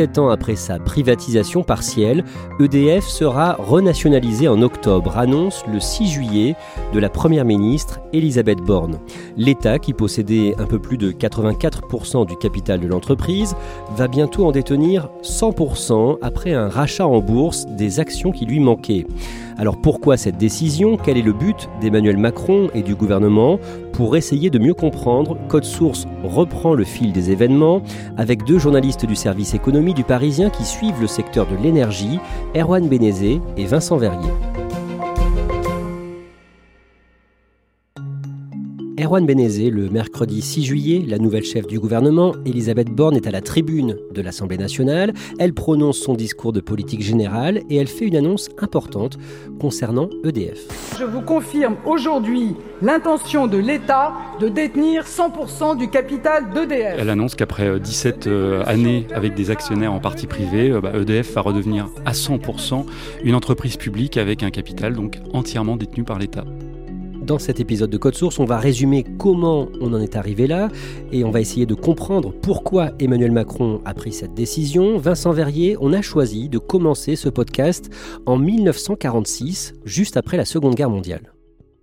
17 ans après sa privatisation partielle, EDF sera renationalisé en octobre, annonce le 6 juillet de la Première ministre Elisabeth Borne. L'État, qui possédait un peu plus de 84% du capital de l'entreprise, va bientôt en détenir 100% après un rachat en bourse des actions qui lui manquaient. Alors pourquoi cette décision? Quel est le but d'Emmanuel Macron et du gouvernement? Pour essayer de mieux comprendre, Code Source reprend le fil des événements avec deux journalistes du service économie du Parisien qui suivent le secteur de l'énergie, Erwan Bénézé et Vincent Verrier. Erwan Bénézé, le mercredi 6 juillet, la nouvelle chef du gouvernement, Elisabeth Borne, est à la tribune de l'Assemblée nationale. Elle prononce son discours de politique générale et elle fait une annonce importante concernant EDF. Je vous confirme aujourd'hui l'intention de l'État de détenir 100% du capital d'EDF. Elle annonce qu'après 17 euh, années avec des actionnaires en partie privée, euh, bah, EDF va redevenir à 100% une entreprise publique avec un capital donc entièrement détenu par l'État. Dans cet épisode de Code Source, on va résumer comment on en est arrivé là et on va essayer de comprendre pourquoi Emmanuel Macron a pris cette décision. Vincent Verrier, on a choisi de commencer ce podcast en 1946, juste après la Seconde Guerre mondiale.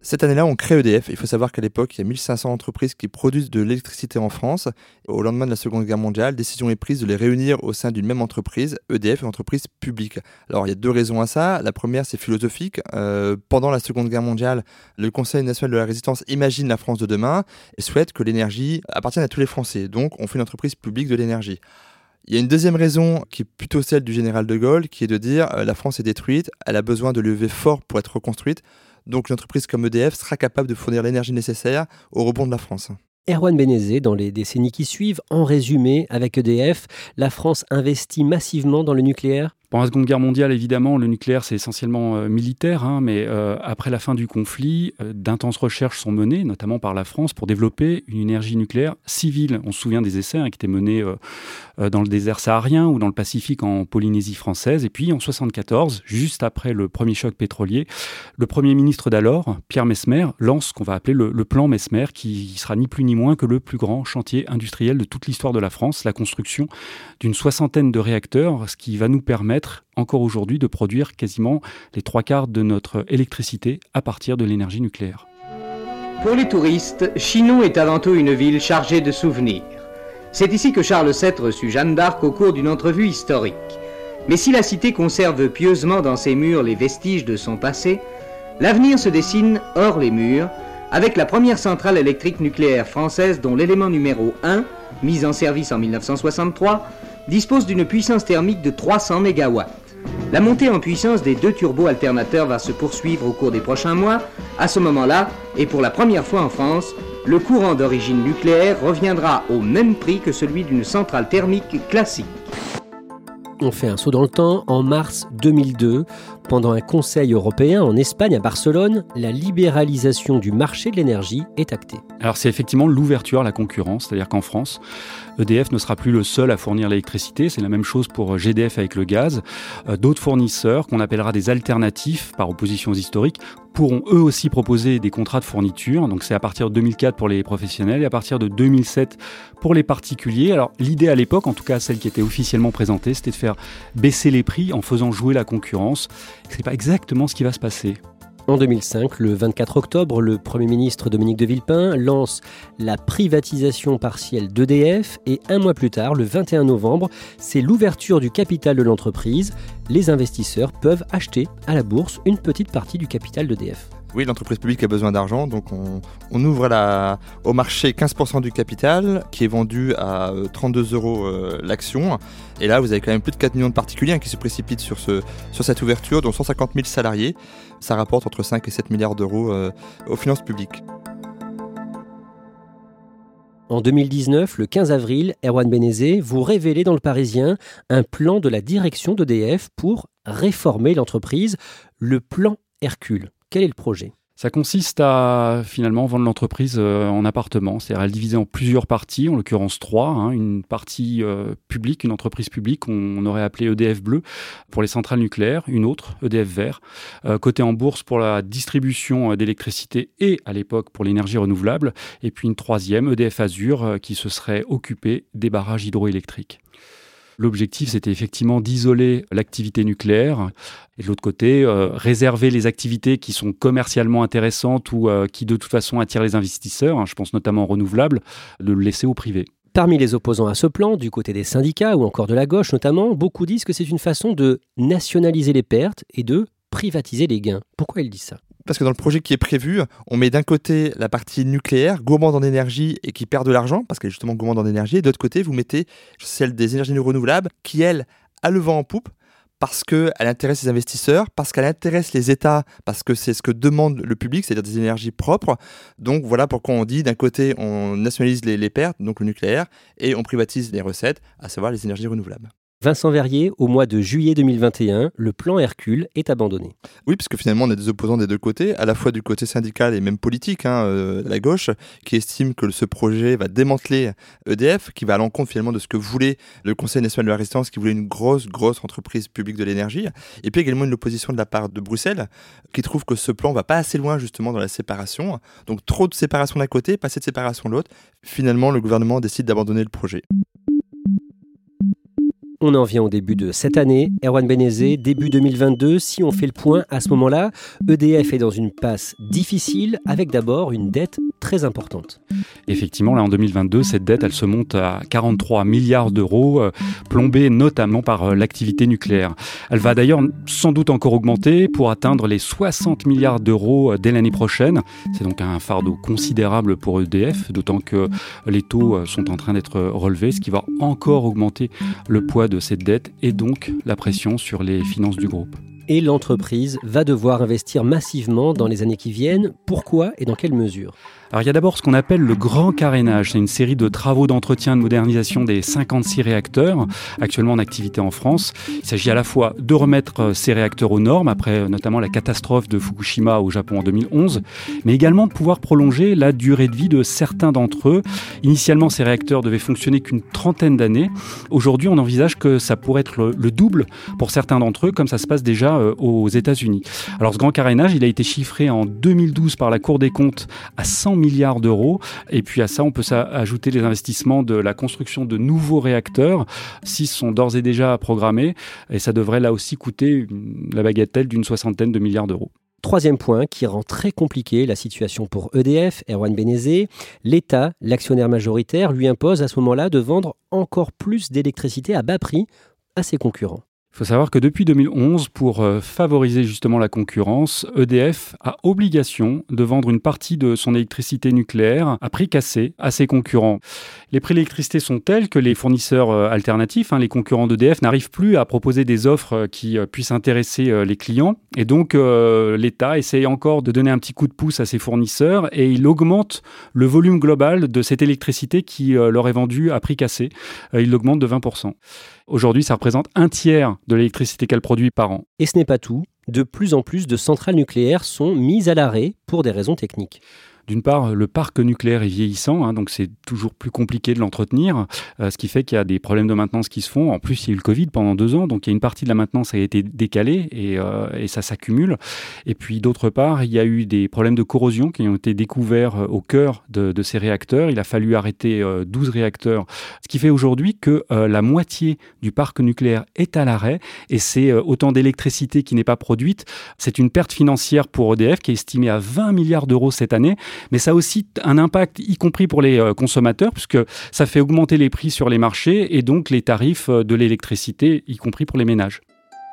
Cette année-là, on crée EDF. Il faut savoir qu'à l'époque, il y a 1500 entreprises qui produisent de l'électricité en France. Au lendemain de la Seconde Guerre mondiale, décision est prise de les réunir au sein d'une même entreprise, EDF, une entreprise publique. Alors, il y a deux raisons à ça. La première, c'est philosophique. Euh, pendant la Seconde Guerre mondiale, le Conseil national de la résistance imagine la France de demain et souhaite que l'énergie appartienne à tous les Français. Donc, on fait une entreprise publique de l'énergie. Il y a une deuxième raison qui est plutôt celle du général de Gaulle, qui est de dire euh, la France est détruite, elle a besoin de lever fort pour être reconstruite. Donc une entreprise comme EDF sera capable de fournir l'énergie nécessaire au rebond de la France. Erwan Bénézé, dans les décennies qui suivent, en résumé, avec EDF, la France investit massivement dans le nucléaire? Pendant la Seconde Guerre mondiale, évidemment, le nucléaire, c'est essentiellement euh, militaire, hein, mais euh, après la fin du conflit, euh, d'intenses recherches sont menées, notamment par la France, pour développer une énergie nucléaire civile. On se souvient des essais hein, qui étaient menés dans le désert saharien ou dans le Pacifique en Polynésie française. Et puis, en 74, juste après le premier choc pétrolier, le Premier ministre d'alors, Pierre Mesmer, lance ce qu'on va appeler le, le plan Mesmer, qui sera ni plus ni moins que le plus grand chantier industriel de toute l'histoire de la France, la construction d'une soixantaine de réacteurs, ce qui va nous permettre encore aujourd'hui de produire quasiment les trois quarts de notre électricité à partir de l'énergie nucléaire. Pour les touristes, Chinon est avant tout une ville chargée de souvenirs. C'est ici que Charles VII reçut Jeanne d'Arc au cours d'une entrevue historique. Mais si la cité conserve pieusement dans ses murs les vestiges de son passé, l'avenir se dessine hors les murs, avec la première centrale électrique nucléaire française dont l'élément numéro 1, mise en service en 1963, dispose d'une puissance thermique de 300 MW. La montée en puissance des deux turbo-alternateurs va se poursuivre au cours des prochains mois. À ce moment-là, et pour la première fois en France, le courant d'origine nucléaire reviendra au même prix que celui d'une centrale thermique classique. On fait un saut dans le temps. En mars 2002, pendant un conseil européen en Espagne, à Barcelone, la libéralisation du marché de l'énergie est actée. Alors c'est effectivement l'ouverture à la concurrence, c'est-à-dire qu'en France, EDF ne sera plus le seul à fournir l'électricité, c'est la même chose pour GDF avec le gaz. Euh, d'autres fournisseurs, qu'on appellera des alternatifs par opposition aux historiques, pourront eux aussi proposer des contrats de fourniture. Donc c'est à partir de 2004 pour les professionnels et à partir de 2007 pour les particuliers. Alors l'idée à l'époque, en tout cas celle qui était officiellement présentée, c'était de faire baisser les prix en faisant jouer la concurrence. Ce n'est pas exactement ce qui va se passer. En 2005, le 24 octobre, le Premier ministre Dominique de Villepin lance la privatisation partielle d'EDF et un mois plus tard, le 21 novembre, c'est l'ouverture du capital de l'entreprise. Les investisseurs peuvent acheter à la bourse une petite partie du capital d'EDF. Oui, l'entreprise publique a besoin d'argent, donc on, ouvre au marché 15% du capital qui est vendu à 32 euh, euros euh, l'action. Et là, vous avez quand même plus de 4 millions de particuliers hein, qui se précipitent sur, ce, sur cette ouverture, dont 150 000 salariés. Ça rapporte entre 5 et 7 milliards d'euros euh, aux finances publiques. En 2019, le 15 avril, Erwan Benezé, vous révélez dans le Parisien un plan de la direction d'EDF pour réformer l'entreprise, le plan Hercule. Quel est le projet? Ça consiste à finalement vendre l'entreprise euh, en appartements, c'est-à-dire à le diviser en plusieurs parties, en l'occurrence trois. Hein. une partie euh, publique, une entreprise publique, on, aurait appelé EDF Bleu pour les centrales nucléaires, une autre, EDF Vert, euh, côté en bourse pour la distribution d'électricité et à l'époque pour l'énergie renouvelable, et puis une troisième, EDF Azur, qui se serait occupée des barrages hydroélectriques. L'objectif, c'était effectivement d'isoler l'activité nucléaire et de l'autre côté, euh, réserver les activités qui sont commercialement intéressantes ou euh, qui de toute façon attirent les investisseurs, hein, je pense notamment aux renouvelables, de le laisser au privé. Parmi les opposants à ce plan, du côté des syndicats ou encore de la gauche notamment, beaucoup disent que c'est une façon de nationaliser les pertes et de privatiser les gains. Pourquoi ils disent ça? Parce que dans le projet qui est prévu, on met d'un côté la partie nucléaire, gourmande en énergie et qui perd de l'argent, parce qu'elle est justement gourmande en énergie, et de l'autre côté, vous mettez celle des énergies renouvelables, qui, elle, a le vent en poupe, parce qu'elle intéresse les investisseurs, parce qu'elle intéresse les États, parce que c'est ce que demande le public, c'est-à-dire des énergies propres. Donc voilà pourquoi on dit d'un côté on nationalise les, pertes, donc le nucléaire, et on privatise les recettes, à savoir les énergies renouvelables. Vincent Verrier, au mois de juillet 2021, le plan Hercule est abandonné. Oui, parce que finalement, on a des opposants des deux côtés, à la fois du côté syndical et même politique, hein, euh, la gauche, qui estime que ce projet va démanteler EDF, qui va à l'encontre finalement de ce que voulait le Conseil national de la résistance, qui voulait une grosse, grosse entreprise publique de l'énergie. Et puis également une opposition de la part de Bruxelles, qui trouve que ce plan va pas assez loin justement dans la séparation. Donc trop de séparation d'un côté, pas assez de séparation de l'autre. Finalement, le gouvernement décide d'abandonner le projet. On en vient au début de cette année. Erwan Benezé, début 2022, si on fait le point, à ce moment-là, EDF est dans une passe difficile avec d'abord une dette très importante. Effectivement, là en 2022, cette dette, elle se monte à 43 milliards d'euros, euh, plombée notamment par euh, l'activité nucléaire. Elle va d'ailleurs sans doute encore augmenter pour atteindre les 60 milliards d'euros euh, dès l'année prochaine. C'est donc un fardeau considérable pour EDF, d'autant que les taux sont en train d'être relevés, ce qui va encore augmenter le poids de cette dette et donc la pression sur les finances du groupe. Et l'entreprise va devoir investir massivement dans les années qui viennent. Pourquoi et dans quelle mesure? Alors il y a d'abord ce qu'on appelle le grand carénage. C'est une série de travaux d'entretien de modernisation des 56 réacteurs actuellement en activité en France. Il s'agit à la fois de remettre euh, ces réacteurs aux normes, après euh, notamment la catastrophe de Fukushima au Japon en 2011, mais également de pouvoir prolonger la durée de vie de certains d'entre eux. Initialement, ces réacteurs devaient fonctionner qu'une trentaine d'années. Aujourd'hui, on envisage que ça pourrait être le, double pour certains d'entre eux, comme ça se passe déjà euh, aux États-Unis. Alors ce grand carénage, il a été chiffré en 2012 par la Cour des comptes à 100 milliards d'euros. Et puis à ça, on peut ajouter les investissements de la construction de nouveaux réacteurs. Six sont d'ores et déjà programmés. Et ça devrait là aussi coûter la bagatelle d'une soixantaine de milliards d'euros. Troisième point qui rend très compliqué la situation pour EDF, Erwan Benezé, l'État, l'actionnaire majoritaire, lui impose à ce moment-là de vendre encore plus d'électricité à bas prix à ses concurrents. Il faut savoir que depuis 2011, pour euh, favoriser justement la concurrence, EDF a obligation de vendre une partie de son électricité nucléaire à prix cassé à ses concurrents. Les prix de l'électricité sont tels que les fournisseurs euh, alternatifs, hein, les concurrents d'EDF, n'arrivent plus à proposer des offres euh, qui puissent intéresser les clients. Et donc l'État essaye encore de donner un petit coup de pouce à ses fournisseurs et il augmente le volume global de cette électricité qui leur est vendue à prix cassé. il l'augmente de 20%. Aujourd'hui, ça représente un tiers de l'électricité qu'elle produit par an. Et ce n'est pas tout. De plus en plus de centrales nucléaires sont mises à l'arrêt pour des raisons techniques. D'une part, le parc nucléaire est vieillissant, hein, donc c'est toujours plus compliqué de l'entretenir, euh, ce qui fait qu'il y a des problèmes de maintenance qui se font. En plus, il y a eu le Covid pendant deux ans, donc il y a une partie de la maintenance qui a été décalée et, euh, et ça s'accumule. Et puis d'autre part, il y a eu des problèmes de corrosion qui ont été découverts euh, au cœur de ces réacteurs. Il a fallu arrêter 12 réacteurs, ce qui fait aujourd'hui que la moitié du parc nucléaire est à l'arrêt et c'est autant d'électricité qui n'est pas produite. C'est une perte financière pour EDF qui est estimée à 20 milliards d'euros cette année, mais ça a aussi un impact, y compris pour les consommateurs, puisque ça fait augmenter les prix sur les marchés et donc les tarifs de l'électricité, y compris pour les ménages.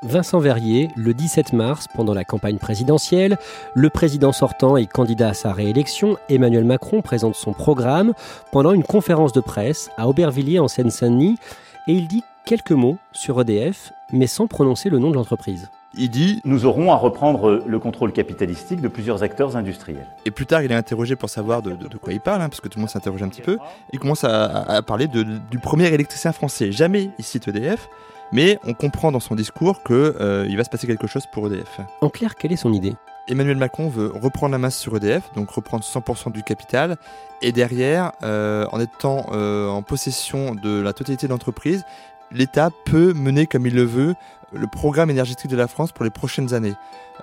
Vincent Verrier, le 17 mars, pendant la campagne présidentielle, le président sortant et candidat à sa réélection, Emmanuel Macron, présente son programme pendant une conférence de presse à Aubervilliers en Seine-Saint-Denis et il dit quelques mots sur EDF, mais sans prononcer le nom de l'entreprise. Il dit Nous aurons à reprendre le contrôle capitalistique de plusieurs acteurs industriels. Et plus tard, il est interrogé pour savoir de, quoi il parle, hein, parce que tout le monde s'interroge un petit peu. Il commence à, parler du premier électricien français. Jamais il cite EDF, mais on comprend dans son discours qu'il euh, va se passer quelque chose pour EDF. En clair, quelle est son idée? Emmanuel Macron veut reprendre la masse sur EDF, donc reprendre 100% du capital, et derrière, euh, en étant euh, en possession de la totalité de l'entreprise, l'État peut mener comme il le veut le programme énergétique de la France pour les prochaines années.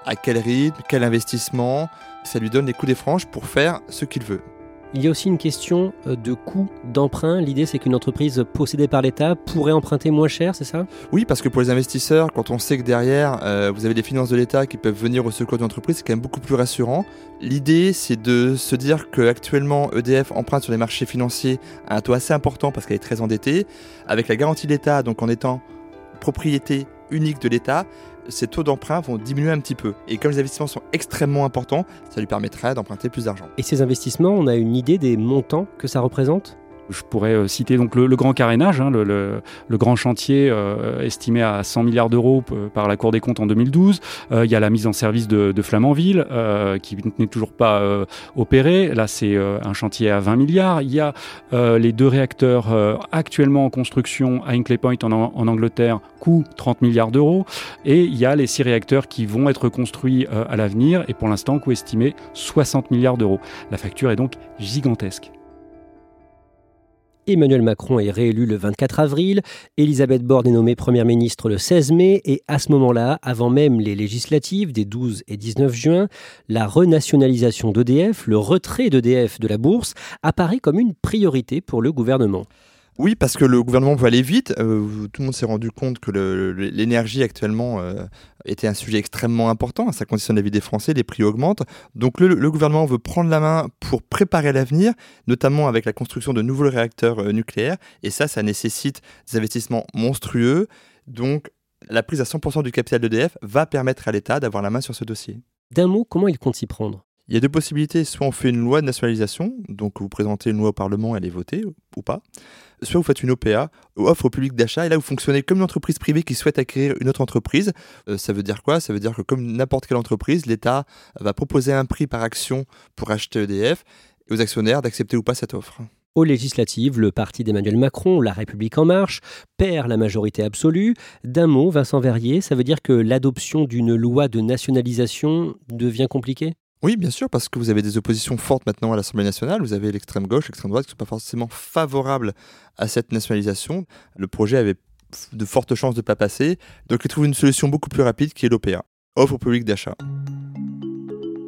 À quel rythme, quel investissement, ça lui donne les coups des franges pour faire ce qu'il veut. Il y a aussi une question euh, de coût d'emprunt. L'idée, c'est qu'une entreprise possédée par l'État pourrait emprunter moins cher, c'est ça? Oui, parce que pour les investisseurs, quand on sait que derrière, euh, vous avez des finances de l'État qui peuvent venir au secours d'une entreprise, c'est quand même beaucoup plus rassurant. L'idée, c'est de se dire qu'actuellement, EDF emprunte sur les marchés financiers à un taux assez important parce qu'elle est très endettée. Avec la garantie de l'État, donc en étant propriété unique de l'État, ces taux d'emprunt vont diminuer un petit peu. Et comme les investissements sont extrêmement importants, ça lui permettrait d'emprunter plus d'argent. Et ces investissements, on a une idée des montants que ça représente? Je pourrais euh, citer le, grand carénage, hein, le, grand chantier euh, estimé à 100 milliards d'euros euh, par la Cour des comptes en 2012. il y a la mise en service de, Flamanville qui n'est toujours pas opérée. Là, c'est un chantier à 20 milliards. Il y a les deux réacteurs actuellement en construction à Hinkley Point en, Angleterre, coût 30 milliards d'euros. Et il y a les six réacteurs qui vont être construits à l'avenir et pour l'instant, coût estimé 60 milliards d'euros. La facture est donc gigantesque. Emmanuel Macron est réélu le 24 avril, Elisabeth Borne est nommée Première ministre le 16 mai et à ce moment-là, avant même les législatives des 12 et 19 juin, la renationalisation d'EDF, le retrait d'EDF de la bourse, apparaît comme une priorité pour le gouvernement. Oui, parce que le gouvernement veut aller vite. Euh, tout le monde s'est rendu compte que l'énergie actuellement euh, était un sujet extrêmement important. Ça conditionne la vie des Français, les prix augmentent. Donc le, gouvernement veut prendre la main pour préparer l'avenir, notamment avec la construction de nouveaux réacteurs euh, nucléaires. Et ça, ça nécessite des investissements monstrueux. Donc la prise à 100% du capital d'EDF va permettre à l'État d'avoir la main sur ce dossier. D'un mot, comment il compte s'y prendre? Il y a deux possibilités. Soit on fait une loi de nationalisation, donc vous présentez une loi au Parlement, elle est votée ou pas. Soit vous faites une OPA, offre au public d'achat, et là vous fonctionnez comme une entreprise privée qui souhaite acquérir une autre entreprise. Euh, ça veut dire quoi? Ça veut dire que comme n'importe quelle entreprise, l'État va proposer un prix par action pour acheter EDF aux actionnaires d'accepter ou pas cette offre. Aux législatives, le parti d'Emmanuel Macron, La République en marche, perd la majorité absolue. D'un mot, Vincent Verrier, ça veut dire que l'adoption d'une loi de nationalisation devient compliquée? Oui, bien sûr, parce que vous avez des oppositions fortes maintenant à l'Assemblée nationale. Vous avez l'extrême gauche, l'extrême droite qui ne sont pas forcément favorables à cette nationalisation. Le projet avait de fortes chances de ne pas passer. Donc il trouve une solution beaucoup plus rapide qui est l'OPA, offre au public d'achat.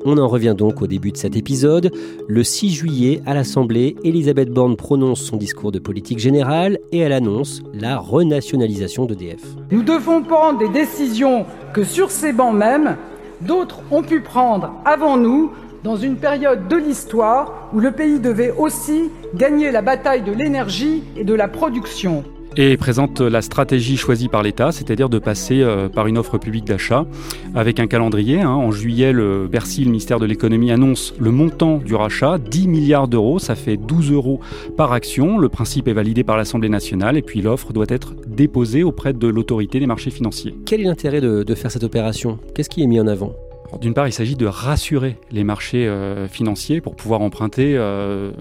On en revient donc au début de cet épisode. Le 6 juillet, à l'Assemblée, Elisabeth Borne prononce son discours de politique générale et elle annonce la renationalisation d'EDF. Nous devons prendre des décisions que sur ces bancs même, d'autres ont pu prendre avant nous dans une période de l'histoire où le pays devait aussi gagner la bataille de l'énergie et de la production. Et présente la stratégie choisie par l'État, c'est-à-dire de passer euh, par une offre publique d'achat avec un calendrier. Hein. En juillet, le Bercy, le ministère de l'économie, annonce le montant du rachat, 10 milliards d'euros, ça fait 12 euros par action. Le principe est validé par l'Assemblée nationale et puis l'offre doit être déposée auprès de l'autorité des marchés financiers. Quel est l'intérêt de faire cette opération? Qu'est-ce qui est mis en avant? D'une part, il s'agit de rassurer les marchés euh, financiers pour pouvoir emprunter euh,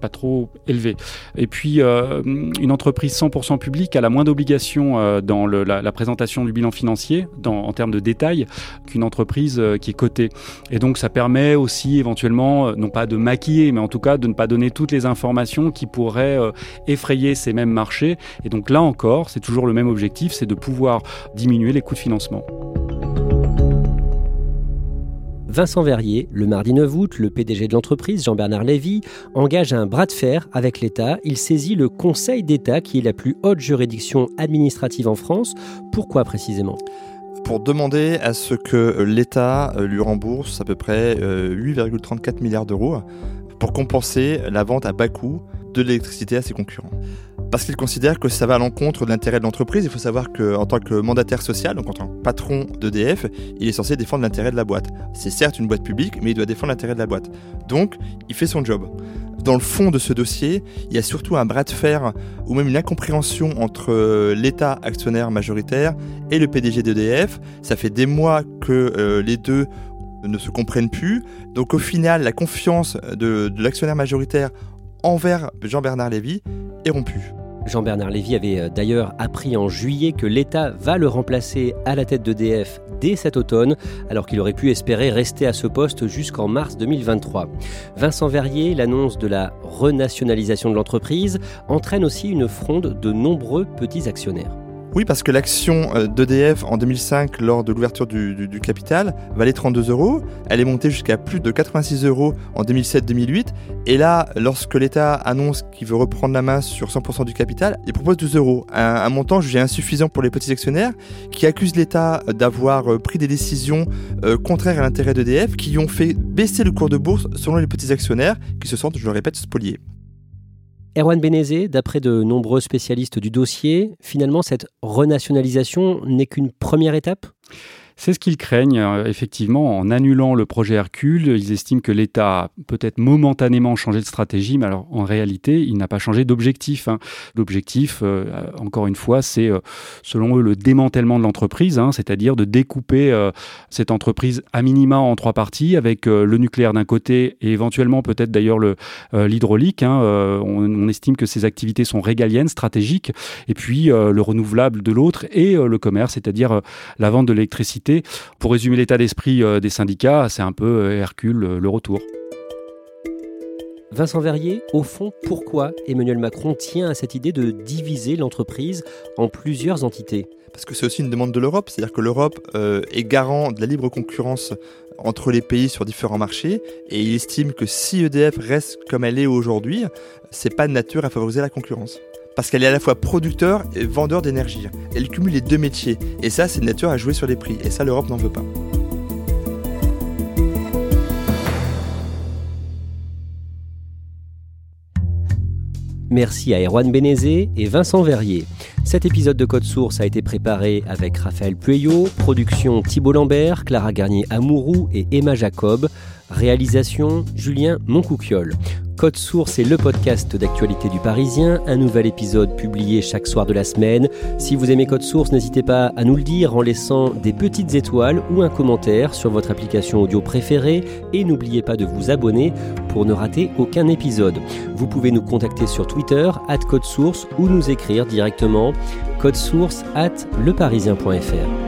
pas trop élevé. Et puis, euh, une entreprise 100% publique a la moins d'obligations dans la, présentation du bilan financier en termes de détails qu'une entreprise qui est cotée. Et donc, ça permet aussi éventuellement, non pas de maquiller, mais en tout cas de ne pas donner toutes les informations qui pourraient effrayer ces mêmes marchés. Et donc là encore, c'est toujours le même objectif, c'est de pouvoir diminuer les coûts de financement. Vincent Verrier, le mardi 9 août, le PDG de l'entreprise, Jean-Bernard Lévy, engage un bras de fer avec l'État. Il saisit le Conseil d'État, qui est la plus haute juridiction administrative en France. Pourquoi précisément? Pour demander à ce que l'État lui rembourse à peu près 8,34 euh, milliards d'euros pour compenser la vente à bas coût de l'électricité à ses concurrents parce qu'il considère que ça va à l'encontre de l'intérêt de l'entreprise. Il faut savoir qu'en tant que mandataire social, donc en tant que patron d'EDF, il est censé défendre l'intérêt de la boîte. C'est certes une boîte publique, mais il doit défendre l'intérêt de la boîte. Donc, il fait son job. Dans le fond de ce dossier, il y a surtout un bras de fer ou même une incompréhension entre euh, l'État actionnaire majoritaire et le PDG d'EDF. Ça fait des mois que euh, les deux ne se comprennent plus. Donc au final, la confiance de, de l'actionnaire majoritaire envers Jean-Bernard Lévy est rompue. Jean-Bernard Lévy avait euh, d'ailleurs appris en juillet que l'État va le remplacer à la tête d'EDF dès cet automne, alors qu'il aurait pu espérer rester à ce poste jusqu'en mars 2023. Vincent Verrier, l'annonce de la renationalisation de l'entreprise entraîne aussi une fronde de nombreux petits actionnaires. Oui, parce que l'action euh, d'EDF en 2005, lors de l'ouverture du, capital, valait 32 euros. Elle est montée jusqu'à plus de 86 euros en 2007-2008. Et là, lorsque l'État annonce qu'il veut reprendre la main sur 100% du capital, il propose 12 euros. Un, montant jugé insuffisant pour les petits actionnaires qui accusent l'État d'avoir euh, pris des décisions euh, contraires à l'intérêt d'EDF qui ont fait baisser le cours de bourse selon les petits actionnaires qui se sentent, je le répète, spoliés. Erwan Benezé, d'après de nombreux spécialistes du dossier, finalement cette renationalisation n'est qu'une première étape? C'est ce qu'ils craignent, euh, effectivement, en annulant le projet Hercule. Ils estiment que l'État a peut-être momentanément changé de stratégie, mais alors en réalité, il n'a pas changé d'objectif. Hein. L'objectif, euh, encore une fois, c'est, euh, selon eux, le démantèlement de l'entreprise, hein, c'est-à-dire de découper cette entreprise à minima en trois parties, avec le nucléaire d'un côté et éventuellement peut-être d'ailleurs l'hydraulique. Hein. On, on, estime que ces activités sont régaliennes, stratégiques, et puis le renouvelable de l'autre et le commerce, c'est-à-dire la vente de l'électricité pour résumer l'état d'esprit euh, des syndicats, c'est un peu euh, Hercule euh, le retour. Vincent Verrier, au fond, pourquoi Emmanuel Macron tient à cette idée de diviser l'entreprise en plusieurs entités? Parce que c'est aussi une demande de l'Europe, c'est-à-dire que l'Europe est garant de la libre concurrence entre les pays sur différents marchés, et il estime que si EDF reste comme elle est aujourd'hui, c'est pas de nature à favoriser la concurrence parce qu'elle est à la fois producteur et vendeur d'énergie. Elle cumule les deux métiers. Et ça, c'est de nature à jouer sur les prix. Et ça, l'Europe n'en veut pas. Merci à Erwan Benezé et Vincent Verrier. Cet épisode de Code Source a été préparé avec Raphaël Pueyo, production Thibault Lambert, Clara Garnier-Amourou et Emma Jacob, réalisation Julien Moncouquiole. Code Source est le podcast d'actualité du Parisien, un nouvel épisode publié chaque soir de la semaine. Si vous aimez Code Source, n'hésitez pas à nous le dire en laissant des petites étoiles ou un commentaire sur votre application audio préférée et n'oubliez pas de vous abonner pour ne rater aucun épisode. Vous pouvez nous contacter sur Twitter, Code Source, ou nous écrire directement code source at leparisien.fr.